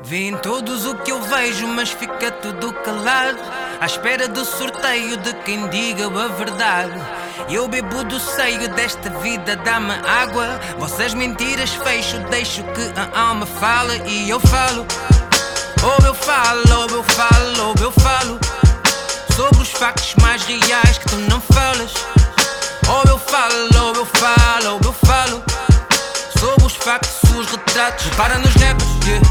Vêem todos o que eu vejo, mas fica tudo calado. À espera do sorteio de quem diga a verdade. Eu bebo do seio desta vida, dá-me água. Vossas mentiras fecho, deixo que a alma fala e eu falo. Ou eu falo, ou eu falo, ou eu falo. Sobre os factos mais reais que tu não falas. Ou eu falo, ou eu falo, ou eu falo. Sobre os factos, os retratos. Para nos rappers, yeah.